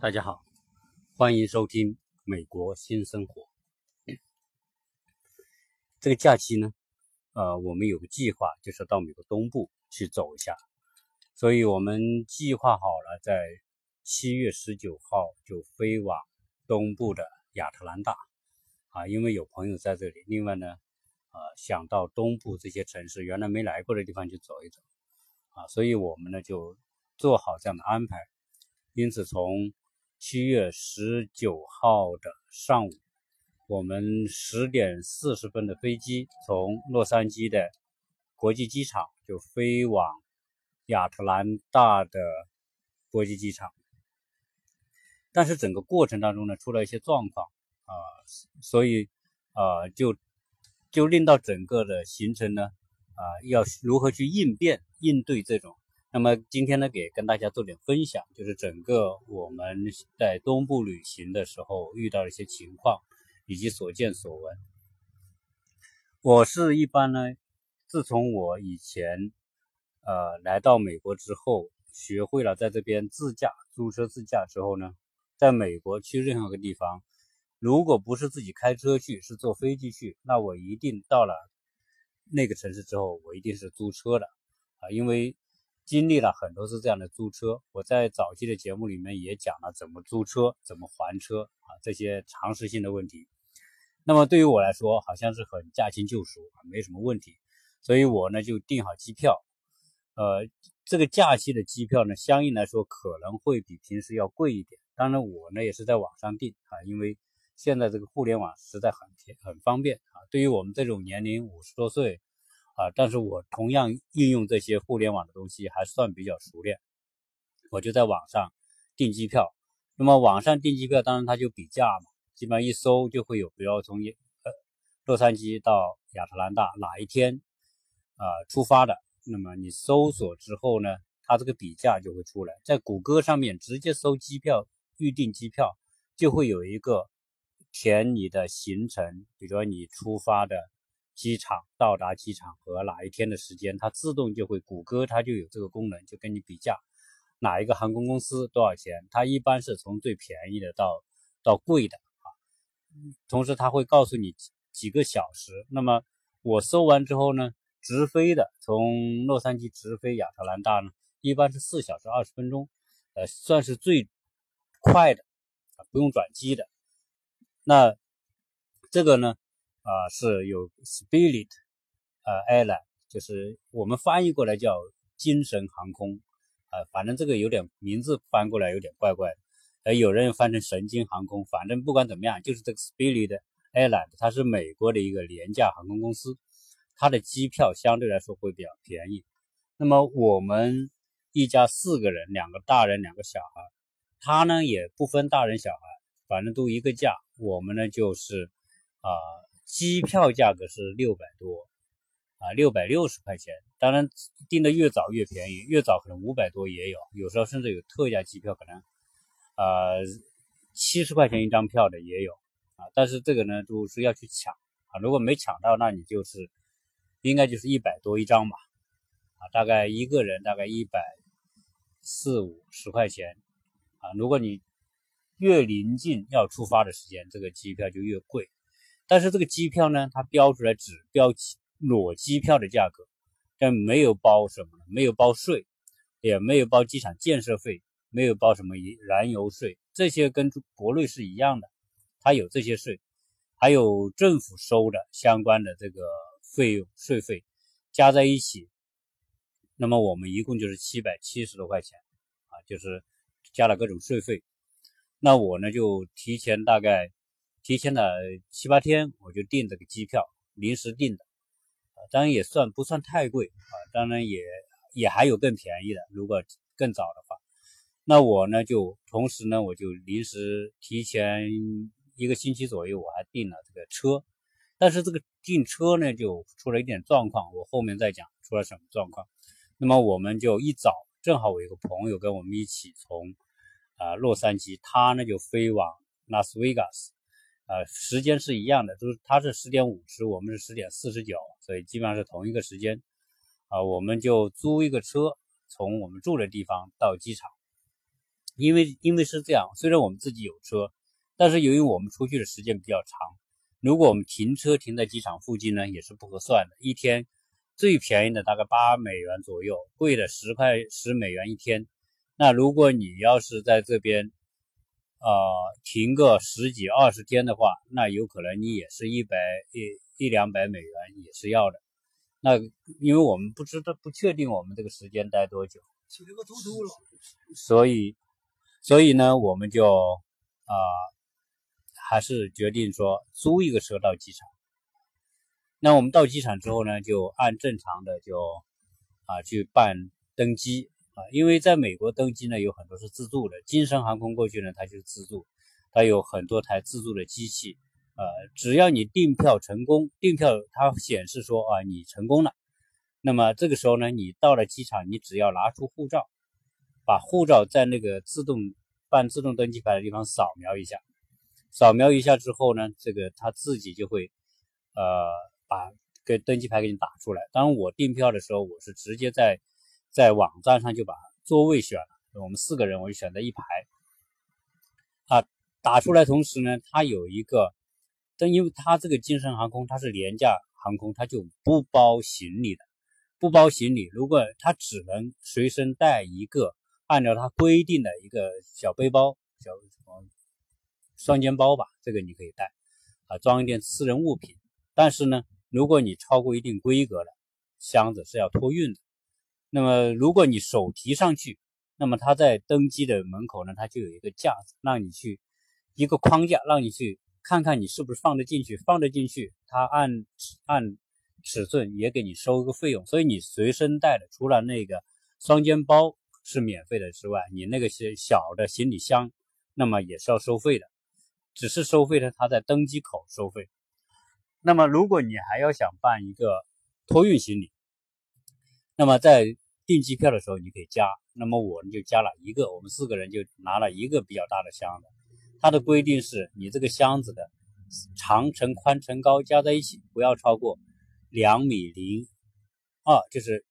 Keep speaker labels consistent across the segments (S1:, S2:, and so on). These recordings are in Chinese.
S1: 大家好，欢迎收听《美国新生活》。这个假期呢，呃，我们有个计划，就是到美国东部去走一下，所以我们计划好了，在七月十九号就飞往东部的亚特兰大啊，因为有朋友在这里。另外呢，呃，想到东部这些城市，原来没来过的地方去走一走啊，所以我们呢就做好这样的安排。因此从七月十九号的上午，我们十点四十分的飞机从洛杉矶的国际机场就飞往亚特兰大的国际机场。但是整个过程当中呢，出了一些状况啊，所以啊，就就令到整个的行程呢啊，要如何去应变应对这种。那么今天呢，给跟大家做点分享，就是整个我们在东部旅行的时候遇到的一些情况，以及所见所闻。我是一般呢，自从我以前呃来到美国之后，学会了在这边自驾租车自驾之后呢，在美国去任何一个地方，如果不是自己开车去，是坐飞机去，那我一定到了那个城市之后，我一定是租车的啊，因为。经历了很多次这样的租车，我在早期的节目里面也讲了怎么租车、怎么还车啊这些常识性的问题。那么对于我来说，好像是很驾轻就熟啊，没什么问题。所以我呢就订好机票。呃，这个假期的机票呢，相应来说可能会比平时要贵一点。当然我呢也是在网上订啊，因为现在这个互联网实在很便很方便啊。对于我们这种年龄五十多岁。啊，但是我同样应用这些互联网的东西还算比较熟练，我就在网上订机票。那么网上订机票，当然它就比价嘛，基本上一搜就会有，比如从呃洛杉矶到亚特兰大哪一天啊出发的，那么你搜索之后呢，它这个比价就会出来，在谷歌上面直接搜机票预订机票，就会有一个填你的行程，比如说你出发的。机场到达机场和哪一天的时间，它自动就会，谷歌它就有这个功能，就跟你比价，哪一个航空公司多少钱，它一般是从最便宜的到到贵的啊。同时它会告诉你几几个小时。那么我搜完之后呢，直飞的从洛杉矶直飞亚特兰大呢，一般是四小时二十分钟，呃，算是最快的啊，不用转机的。那这个呢？啊，是有 Spirit，呃，Airline，就是我们翻译过来叫精神航空，啊，反正这个有点名字翻过来有点怪怪的，呃，有人翻成神经航空，反正不管怎么样，就是这个 Spirit Airline，它是美国的一个廉价航空公司，它的机票相对来说会比较便宜。那么我们一家四个人，两个大人，两个小孩，他呢也不分大人小孩，反正都一个价，我们呢就是啊。机票价格是六百多啊，六百六十块钱。当然订的越早越便宜，越早可能五百多也有，有时候甚至有特价机票，可能呃七十块钱一张票的也有啊。但是这个呢都是要去抢啊，如果没抢到，那你就是应该就是一百多一张吧啊，大概一个人大概一百四五十块钱啊。如果你越临近要出发的时间，这个机票就越贵。但是这个机票呢，它标出来只标裸机票的价格，但没有包什么，没有包税，也没有包机场建设费，没有包什么燃油税，这些跟国内是一样的，它有这些税，还有政府收的相关的这个费用税费加在一起，那么我们一共就是七百七十多块钱啊，就是加了各种税费，那我呢就提前大概。提前了七八天，我就订这个机票，临时订的，啊，当然也算不算太贵啊，当然也也还有更便宜的，如果更早的话，那我呢就同时呢我就临时提前一个星期左右，我还订了这个车，但是这个订车呢就出了一点状况，我后面再讲出了什么状况。那么我们就一早正好我一个朋友跟我们一起从啊洛杉矶，他呢就飞往拉斯维加斯。呃，时间是一样的，都是他是十点五十，我们是十点四十九，所以基本上是同一个时间。啊，我们就租一个车，从我们住的地方到机场。因为因为是这样，虽然我们自己有车，但是由于我们出去的时间比较长，如果我们停车停在机场附近呢，也是不合算的。一天最便宜的大概八美元左右，贵的十块十美元一天。那如果你要是在这边，呃，停个十几二十天的话，那有可能你也是一百一一两百美元也是要的。那因为我们不知道不确定我们这个时间待多久，所以所以呢，我们就啊还是决定说租一个车到机场。那我们到机场之后呢，就按正常的就啊去办登机。啊，因为在美国登机呢，有很多是自助的。金山航空过去呢，它就是自助，它有很多台自助的机器。呃，只要你订票成功，订票它显示说啊，你成功了。那么这个时候呢，你到了机场，你只要拿出护照，把护照在那个自动办自动登机牌的地方扫描一下，扫描一下之后呢，这个它自己就会呃把给登机牌给你打出来。当，我订票的时候，我是直接在。在网站上就把座位选了，我们四个人我就选择一排。啊，打出来同时呢，它有一个，但因为它这个精神航空它是廉价航空，它就不包行李的，不包行李。如果它只能随身带一个，按照它规定的一个小背包、小什么双肩包吧，这个你可以带，啊，装一点私人物品。但是呢，如果你超过一定规格了箱子是要托运的。那么，如果你手提上去，那么他在登机的门口呢，他就有一个架子，让你去一个框架，让你去看看你是不是放得进去，放得进去，他按按尺寸也给你收一个费用。所以你随身带的，除了那个双肩包是免费的之外，你那个些小的行李箱，那么也是要收费的，只是收费的他在登机口收费。那么，如果你还要想办一个托运行李，那么在订机票的时候，你可以加。那么我们就加了一个，我们四个人就拿了一个比较大的箱子。它的规定是你这个箱子的长乘宽乘高加在一起不要超过两米零二，就是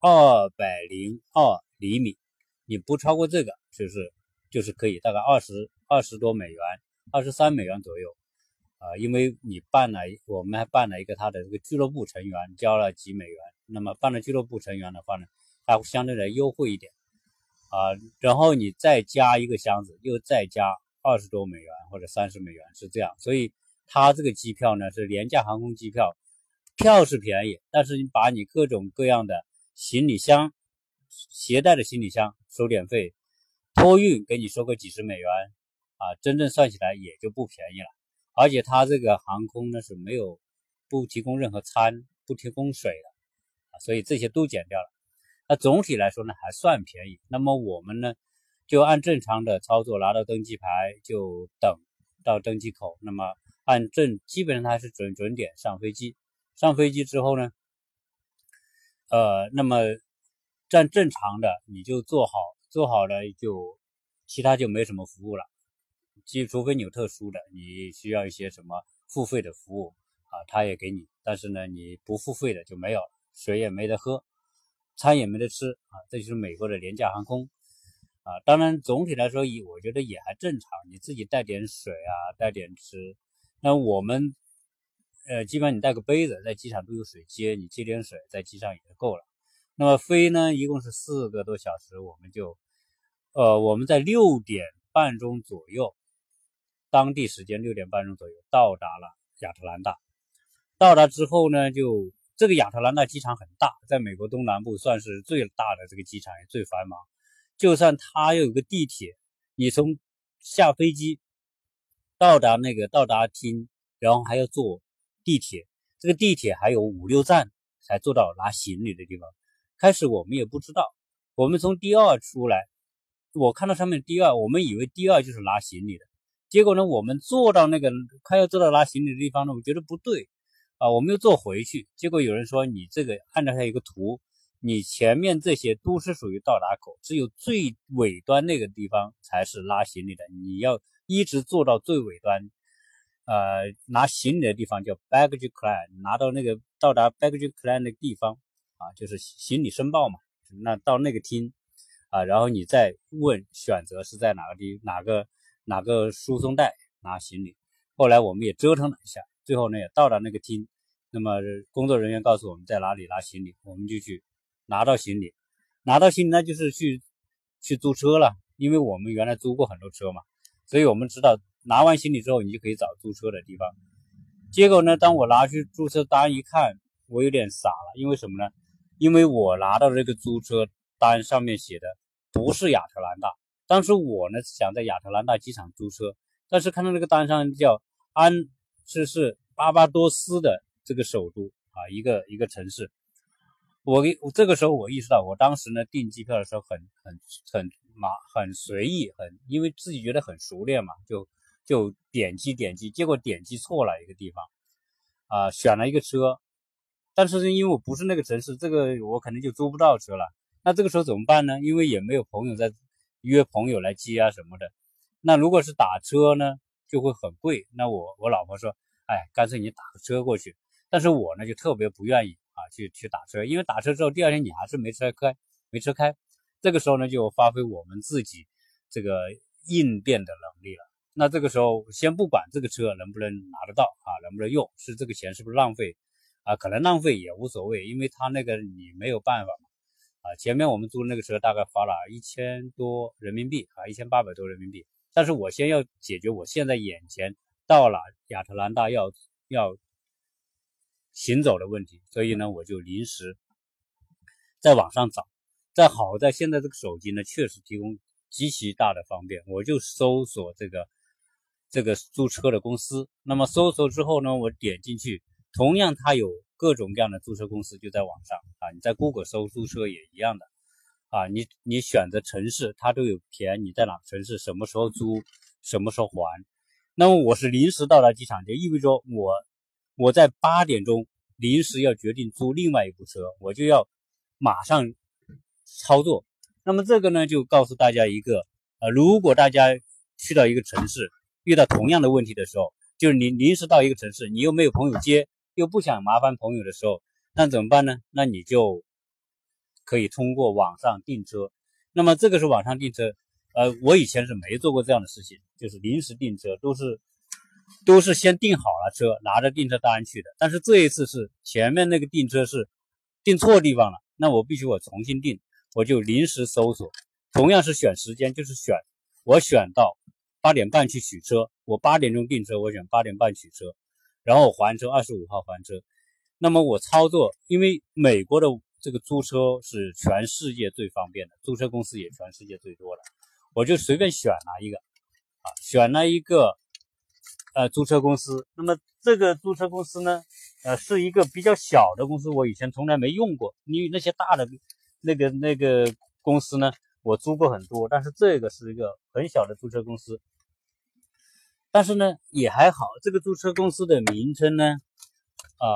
S1: 二百零二厘米。你不超过这个，就是就是可以，大概二十二十多美元，二十三美元左右。啊，因为你办了，我们还办了一个他的这个俱乐部成员，交了几美元。那么办了俱乐部成员的话呢，它相对来优惠一点啊。然后你再加一个箱子，又再加二十多美元或者三十美元，是这样。所以它这个机票呢是廉价航空机票，票是便宜，但是你把你各种各样的行李箱、携带的行李箱收点费，托运给你收个几十美元啊，真正算起来也就不便宜了。而且它这个航空呢是没有不提供任何餐、不提供水的。所以这些都减掉了，那总体来说呢还算便宜。那么我们呢就按正常的操作，拿到登机牌就等到登机口。那么按正基本上它是准准点上飞机。上飞机之后呢，呃，那么站正常的你就坐好，坐好了就其他就没什么服务了。即除非你有特殊的，你需要一些什么付费的服务啊，他也给你。但是呢，你不付费的就没有。水也没得喝，餐也没得吃啊，这就是美国的廉价航空啊。当然，总体来说，也我觉得也还正常。你自己带点水啊，带点吃。那我们呃，基本上你带个杯子，在机场都有水接，你接点水在机上也就够了。那么飞呢，一共是四个多小时，我们就呃，我们在六点半钟左右，当地时间六点半钟左右到达了亚特兰大。到达之后呢，就这个亚特兰大机场很大，在美国东南部算是最大的这个机场，也最繁忙。就算它有个地铁，你从下飞机到达那个到达厅，然后还要坐地铁，这个地铁还有五六站才坐到拿行李的地方。开始我们也不知道，我们从第二出来，我看到上面第二，我们以为第二就是拿行李的，结果呢，我们坐到那个快要坐到拿行李的地方呢，我觉得不对。啊，我们又坐回去，结果有人说你这个按照它一个图，你前面这些都是属于到达口，只有最尾端那个地方才是拉行李的，你要一直坐到最尾端，呃，拿行李的地方叫 baggage claim，拿到那个到达 baggage claim 的地方啊，就是行李申报嘛，那到那个厅啊，然后你再问选择是在哪个地哪个哪个输送带拿行李。后来我们也折腾了一下，最后呢也到了那个厅，那么工作人员告诉我们在哪里拿行李，我们就去拿到行李，拿到行李那就是去去租车了，因为我们原来租过很多车嘛，所以我们知道拿完行李之后你就可以找租车的地方。结果呢，当我拿去租车单一看，我有点傻了，因为什么呢？因为我拿到这个租车单上面写的。不是亚特兰大，当时我呢想在亚特兰大机场租车，但是看到那个单上叫安，是是巴巴多斯的这个首都啊，一个一个城市。我给这个时候我意识到，我当时呢订机票的时候很很很麻很随意，很因为自己觉得很熟练嘛，就就点击点击，结果点击错了一个地方啊，选了一个车，但是因为我不是那个城市，这个我可能就租不到车了。那这个时候怎么办呢？因为也没有朋友在约朋友来接啊什么的。那如果是打车呢，就会很贵。那我我老婆说，哎，干脆你打个车过去。但是我呢就特别不愿意啊，去去打车，因为打车之后第二天你还是没车开，没车开。这个时候呢就发挥我们自己这个应变的能力了。那这个时候先不管这个车能不能拿得到啊，能不能用，是这个钱是不是浪费啊？可能浪费也无所谓，因为他那个你没有办法。啊，前面我们租的那个车大概花了一千多人民币啊，一千八百多人民币。但是我先要解决我现在眼前到了亚特兰大要要行走的问题，所以呢，我就临时在网上找。在好在现在这个手机呢，确实提供极其大的方便，我就搜索这个这个租车的公司。那么搜索之后呢，我点进去，同样它有。各种各样的租车公司就在网上啊，你在 Google 搜租车也一样的啊，你你选择城市，它都有填你在哪城市，什么时候租，什么时候还。那么我是临时到达机场，就意味着我我在八点钟临时要决定租另外一部车，我就要马上操作。那么这个呢，就告诉大家一个呃，如果大家去到一个城市遇到同样的问题的时候，就是你临时到一个城市，你又没有朋友接。又不想麻烦朋友的时候，那怎么办呢？那你就可以通过网上订车。那么这个是网上订车，呃，我以前是没做过这样的事情，就是临时订车，都是都是先订好了车，拿着订车单去的。但是这一次是前面那个订车是订错地方了，那我必须我重新订，我就临时搜索，同样是选时间，就是选我选到八点半去取车，我八点钟订车，我选八点半取车。然后还车，二十五号还车。那么我操作，因为美国的这个租车是全世界最方便的，租车公司也全世界最多的，我就随便选了一个，啊，选了一个，呃，租车公司。那么这个租车公司呢，呃，是一个比较小的公司，我以前从来没用过。因为那些大的那个那个公司呢，我租过很多，但是这个是一个很小的租车公司。但是呢，也还好。这个租车公司的名称呢，啊，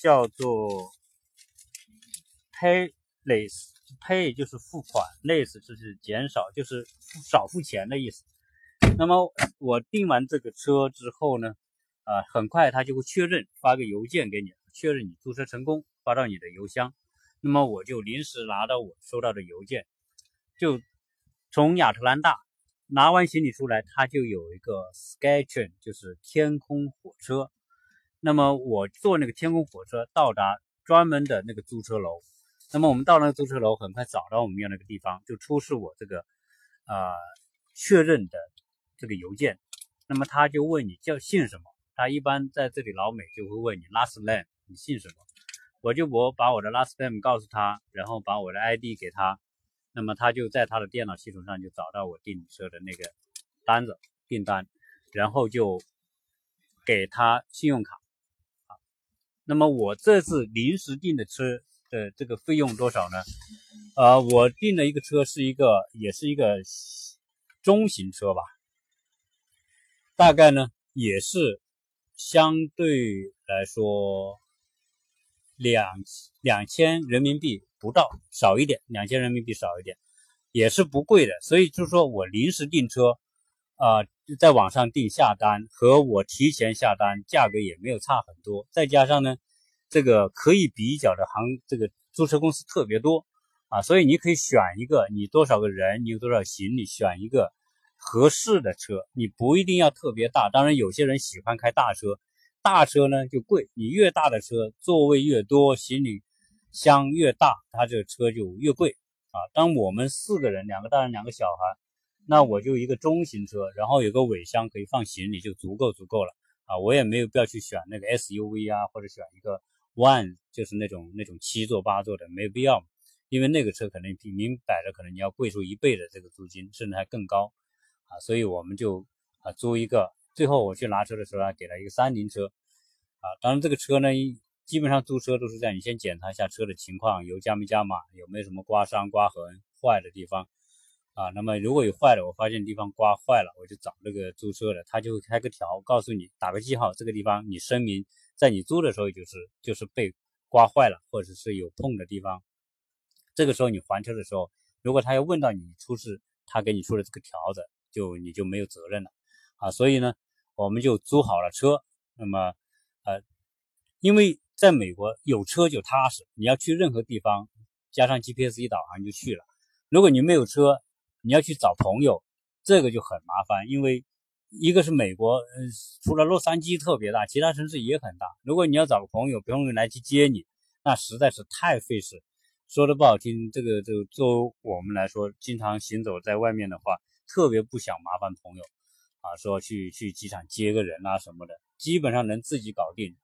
S1: 叫做 Payless，Pay 就是付款，Less 就是减少，就是少付钱的意思。那么我订完这个车之后呢，啊，很快他就会确认，发个邮件给你，确认你租车成功，发到你的邮箱。那么我就临时拿到我收到的邮件，就从亚特兰大。拿完行李出来，他就有一个 Skytrain，就是天空火车。那么我坐那个天空火车到达专门的那个租车楼。那么我们到那个租车楼，很快找到我们要那个地方，就出示我这个呃确认的这个邮件。那么他就问你叫姓什么？他一般在这里老美就会问你 last name，你姓什么？我就我把我的 last name 告诉他，然后把我的 ID 给他。那么他就在他的电脑系统上就找到我订车的那个单子订单，然后就给他信用卡。啊，那么我这次临时订的车的这个费用多少呢？呃，我订的一个车是一个也是一个中型车吧，大概呢也是相对来说两两千人民币。不到少一点，两千人民币少一点，也是不贵的。所以就是说我临时订车，啊，在网上订下单和我提前下单价格也没有差很多。再加上呢，这个可以比较的行，这个租车公司特别多啊，所以你可以选一个你多少个人，你有多少行李，选一个合适的车。你不一定要特别大，当然有些人喜欢开大车，大车呢就贵。你越大的车，座位越多，行李箱越大，它这个车就越贵啊。当我们四个人，两个大人，两个小孩，那我就一个中型车，然后有个尾箱可以放行李，就足够足够了啊。我也没有必要去选那个 SUV 啊，或者选一个 One，就是那种那种七座八座的，没有必要。因为那个车可能比明摆着，可能你要贵出一倍的这个租金，甚至还更高啊，所以我们就啊租一个。最后我去拿车的时候啊，给了一个三菱车啊。当然这个车呢，基本上租车都是这样，你先检查一下车的情况，油加没加满，有没有什么刮伤、刮痕、坏的地方啊。那么如果有坏的，我发现地方刮坏了，我就找那个租车的，他就会开个条，告诉你打个记号，这个地方你声明，在你租的时候就是就是被刮坏了，或者是有碰的地方。这个时候你还车的时候，如果他要问到你出示他给你出的这个条子，就你就没有责任了啊。所以呢，我们就租好了车。那么，呃，因为在美国有车就踏实，你要去任何地方，加上 GPS 一导航就去了。如果你没有车，你要去找朋友，这个就很麻烦。因为一个是美国，嗯，除了洛杉矶特别大，其他城市也很大。如果你要找个朋友，朋友来去接你，那实在是太费事。说的不好听，这个就作为我们来说，经常行走在外面的话，特别不想麻烦朋友啊，说去去机场接个人啊什么的，基本上能自己搞定，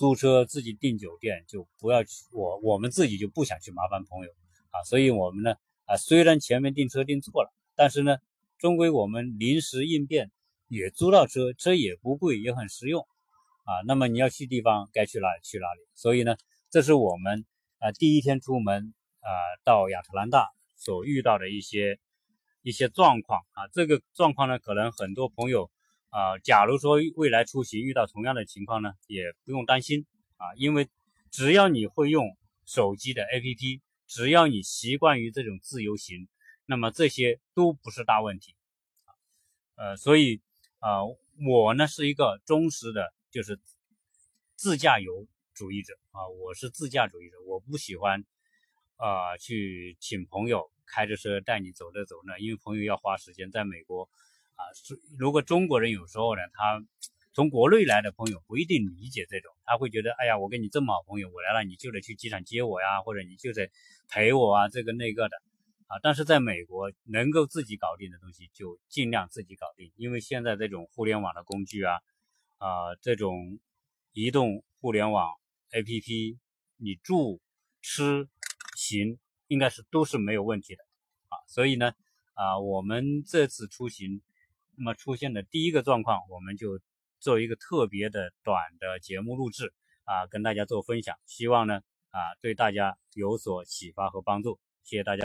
S1: 租车自己订酒店就不要去，我我们自己就不想去麻烦朋友啊，所以我们呢啊，虽然前面订车订错了，但是呢，终归我们临时应变也租到车，车也不贵，也很实用啊。那么你要去地方，该去哪里去哪里，所以呢，这是我们。啊，第一天出门啊，到亚特兰大所遇到的一些一些状况啊，这个状况呢，可能很多朋友啊，假如说未来出行遇到同样的情况呢，也不用担心啊，因为只要你会用手机的 APP，只要你习惯于这种自由行，那么这些都不是大问题。呃，所以啊，我呢是一个忠实的，就是自驾游。主义者啊，我是自驾主义者，我不喜欢啊去请朋友开着车带你走这走那，因为朋友要花时间。在美国啊，是如果中国人有时候呢，他从国内来的朋友不一定理解这种，他会觉得，哎呀，我跟你这么好朋友，我来了你就得去机场接我呀，或者你就得陪我啊，这个那个的啊。但是在美国，能够自己搞定的东西就尽量自己搞定，因为现在这种互联网的工具啊啊，这种移动互联网。A P P，你住、吃、行应该是都是没有问题的啊，所以呢，啊，我们这次出行，那么出现的第一个状况，我们就做一个特别的短的节目录制啊，跟大家做分享，希望呢，啊，对大家有所启发和帮助，谢谢大家。